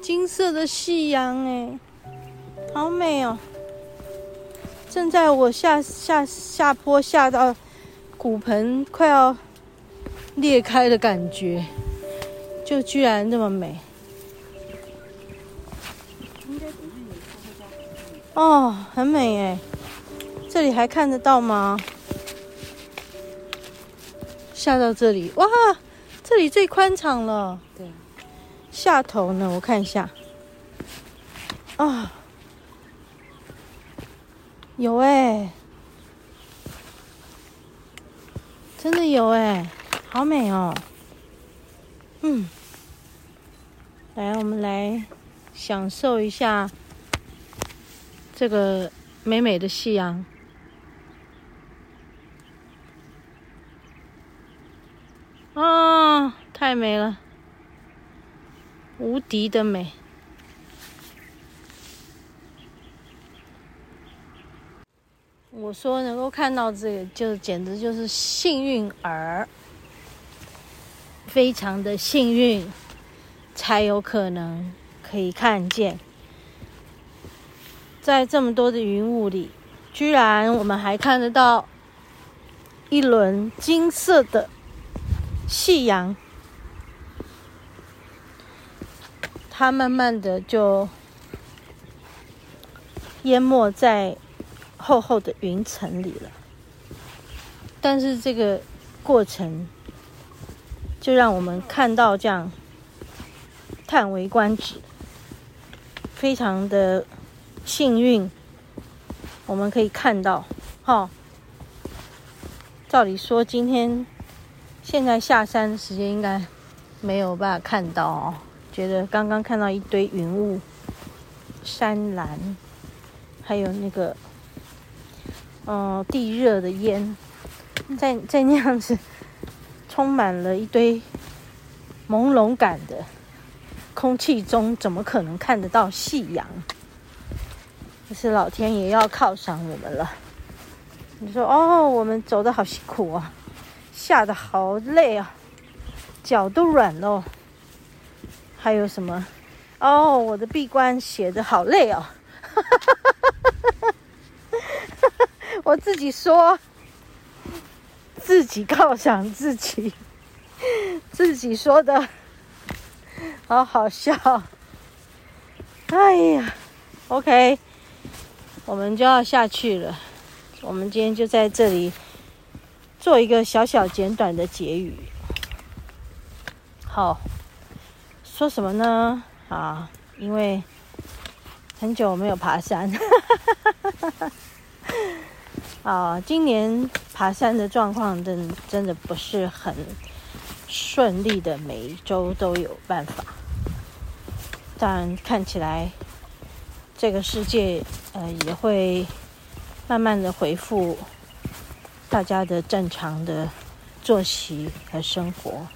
金色的夕阳，哎，好美哦！正在我下下下坡下到骨盆快要裂开的感觉，就居然这么美。哦，很美哎！这里还看得到吗？下到这里，哇，这里最宽敞了。对，下头呢？我看一下。啊、有哎，真的有哎，好美哦。嗯，来，我们来享受一下这个美美的夕阳。啊，太美了，无敌的美！我说能够看到这个，就简直就是幸运儿，非常的幸运，才有可能可以看见，在这么多的云雾里，居然我们还看得到一轮金色的。夕阳，它慢慢的就淹没在厚厚的云层里了。但是这个过程，就让我们看到这样叹为观止，非常的幸运，我们可以看到，哈。照理说今天。现在下山的时间应该没有办法看到哦，觉得刚刚看到一堆云雾、山岚，还有那个，嗯、呃，地热的烟，在在那样子充满了一堆朦胧感的空气中，怎么可能看得到夕阳？可是老天爷要犒赏我们了。你说哦，我们走的好辛苦啊。下的好累啊，脚都软了。还有什么？哦，我的闭关写的好累哦。我自己说，自己犒赏自己，自己说的，好好笑。哎呀，OK，我们就要下去了。我们今天就在这里。做一个小小简短的结语。好，说什么呢？啊，因为很久没有爬山，啊，今年爬山的状况真真的不是很顺利的，每一周都有办法。但看起来这个世界呃也会慢慢的恢复。大家的正常的作息和生活，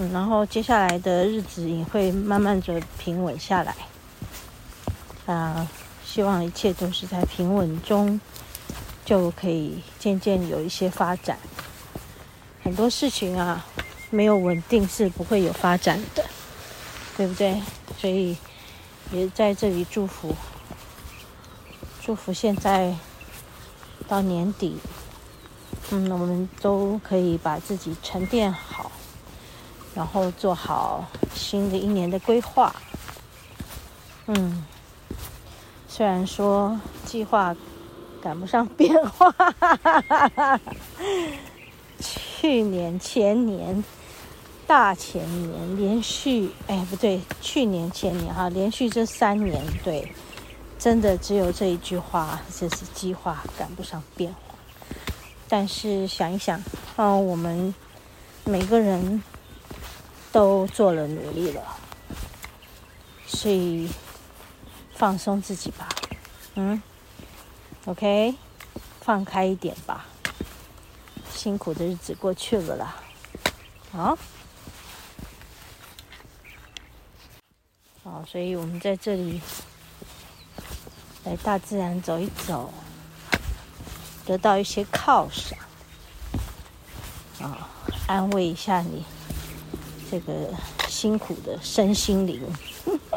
嗯，然后接下来的日子也会慢慢的平稳下来，啊，希望一切都是在平稳中，就可以渐渐有一些发展。很多事情啊，没有稳定是不会有发展的，对不对？所以也在这里祝福，祝福现在到年底。嗯，我们都可以把自己沉淀好，然后做好新的一年的规划。嗯，虽然说计划赶不上变化，去年、前年、大前年连续，哎，不对，去年、前年哈，连续这三年，对，真的只有这一句话，这是计划赶不上变化。但是想一想，哦，我们每个人都做了努力了，所以放松自己吧，嗯，OK，放开一点吧，辛苦的日子过去了啦，啊，好，所以我们在这里来大自然走一走。得到一些犒赏，啊，安慰一下你。这个辛苦的身心灵。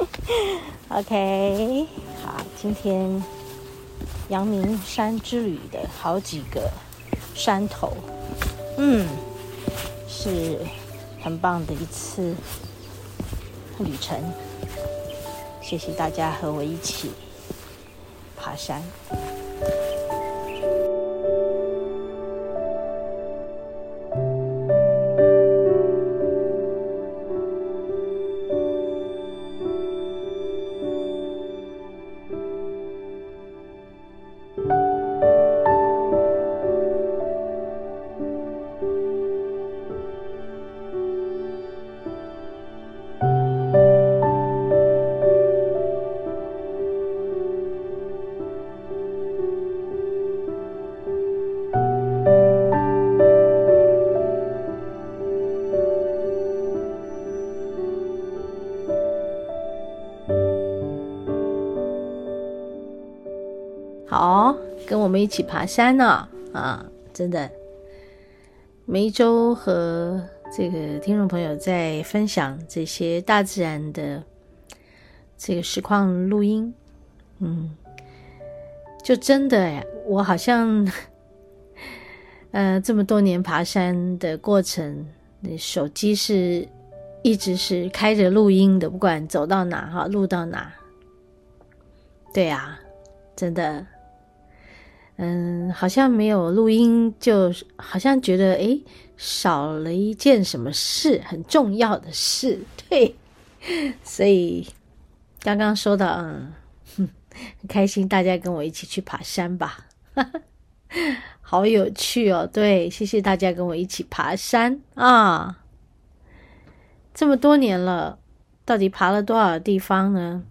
OK，好，今天阳明山之旅的好几个山头，嗯，是很棒的一次旅程。谢谢大家和我一起爬山。我们一起爬山呢！啊，真的，每一周和这个听众朋友在分享这些大自然的这个实况录音，嗯，就真的，我好像，呃，这么多年爬山的过程，那手机是一直是开着录音的，不管走到哪哈，录到哪，对呀，真的。嗯，好像没有录音，就好像觉得诶，少了一件什么事，很重要的事。对，所以刚刚说到，嗯，很开心，大家跟我一起去爬山吧，好有趣哦。对，谢谢大家跟我一起爬山啊，这么多年了，到底爬了多少地方呢？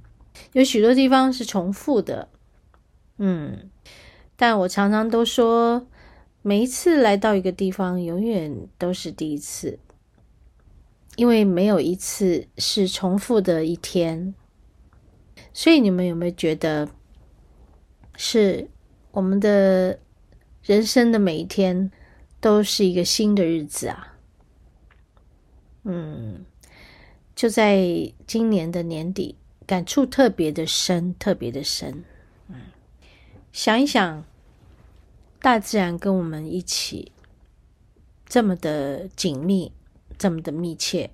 有许多地方是重复的，嗯。但我常常都说，每一次来到一个地方，永远都是第一次，因为没有一次是重复的一天。所以你们有没有觉得，是我们的人生的每一天都是一个新的日子啊？嗯，就在今年的年底，感触特别的深，特别的深。嗯，想一想。大自然跟我们一起这么的紧密，这么的密切，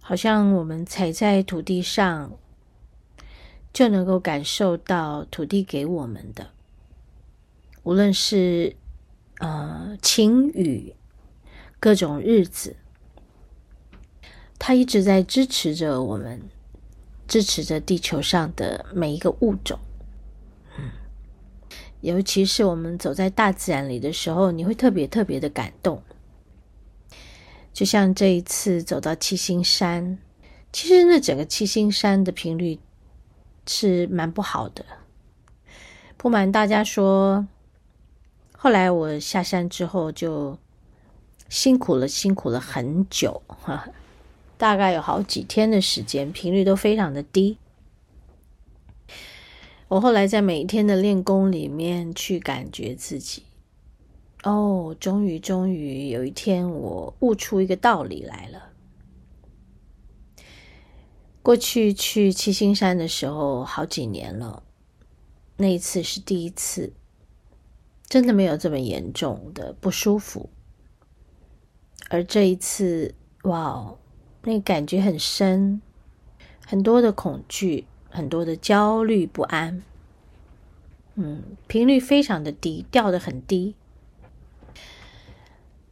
好像我们踩在土地上，就能够感受到土地给我们的，无论是呃晴雨，各种日子，它一直在支持着我们，支持着地球上的每一个物种。尤其是我们走在大自然里的时候，你会特别特别的感动。就像这一次走到七星山，其实那整个七星山的频率是蛮不好的。不瞒大家说，后来我下山之后就辛苦了，辛苦了很久，哈，大概有好几天的时间，频率都非常的低。我后来在每一天的练功里面去感觉自己，哦，终于，终于有一天我悟出一个道理来了。过去去七星山的时候好几年了，那一次是第一次，真的没有这么严重的不舒服。而这一次，哇，那感觉很深，很多的恐惧。很多的焦虑不安，嗯，频率非常的低，掉的很低。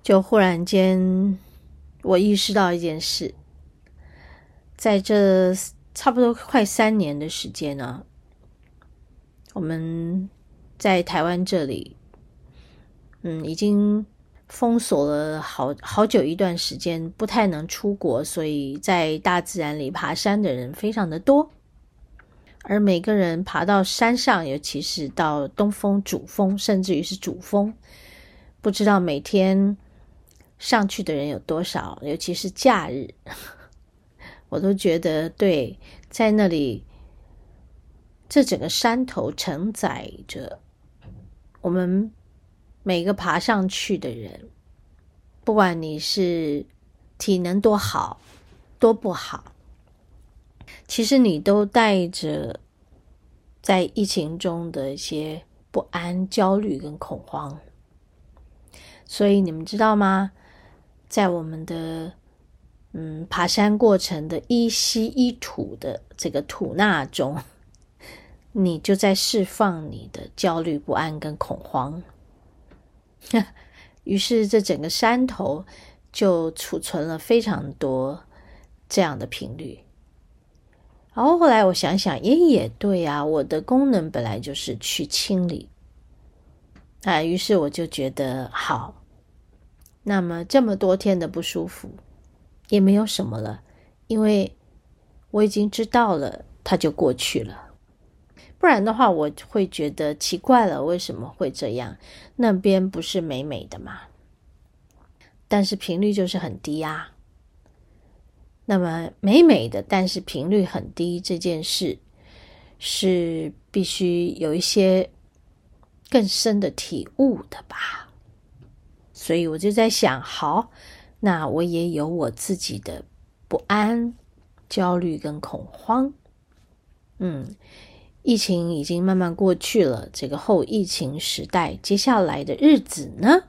就忽然间，我意识到一件事，在这差不多快三年的时间呢，我们在台湾这里，嗯，已经封锁了好好久一段时间，不太能出国，所以在大自然里爬山的人非常的多。而每个人爬到山上，尤其是到东峰、主峰，甚至于是主峰，不知道每天上去的人有多少。尤其是假日，我都觉得对，在那里，这整个山头承载着我们每个爬上去的人，不管你是体能多好，多不好，其实你都带着在疫情中的一些不安、焦虑跟恐慌。所以你们知道吗？在我们的嗯爬山过程的一吸一吐的这个吐纳中，你就在释放你的焦虑、不安跟恐慌。于是这整个山头。就储存了非常多这样的频率，然后后来我想想，也也对啊，我的功能本来就是去清理，啊，于是我就觉得好，那么这么多天的不舒服也没有什么了，因为我已经知道了，它就过去了。不然的话，我会觉得奇怪了，为什么会这样？那边不是美美的吗？但是频率就是很低啊。那么美美的，但是频率很低这件事，是必须有一些更深的体悟的吧？所以我就在想，好，那我也有我自己的不安、焦虑跟恐慌。嗯，疫情已经慢慢过去了，这个后疫情时代，接下来的日子呢？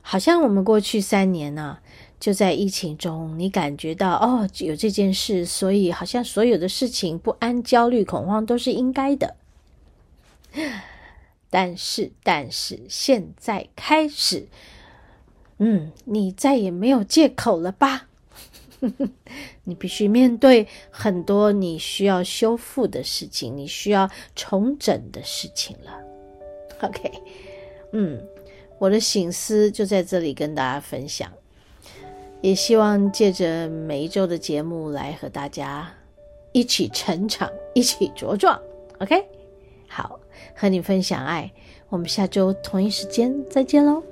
好像我们过去三年呢、就在疫情中，你感觉到哦，有这件事，所以好像所有的事情不安、焦虑、恐慌都是应该的。但是，但是现在开始，嗯，你再也没有借口了吧？你必须面对很多你需要修复的事情，你需要重整的事情了。OK，嗯。我的醒思就在这里跟大家分享，也希望借着每一周的节目来和大家一起成长，一起茁壮。OK，好，和你分享爱，我们下周同一时间再见喽。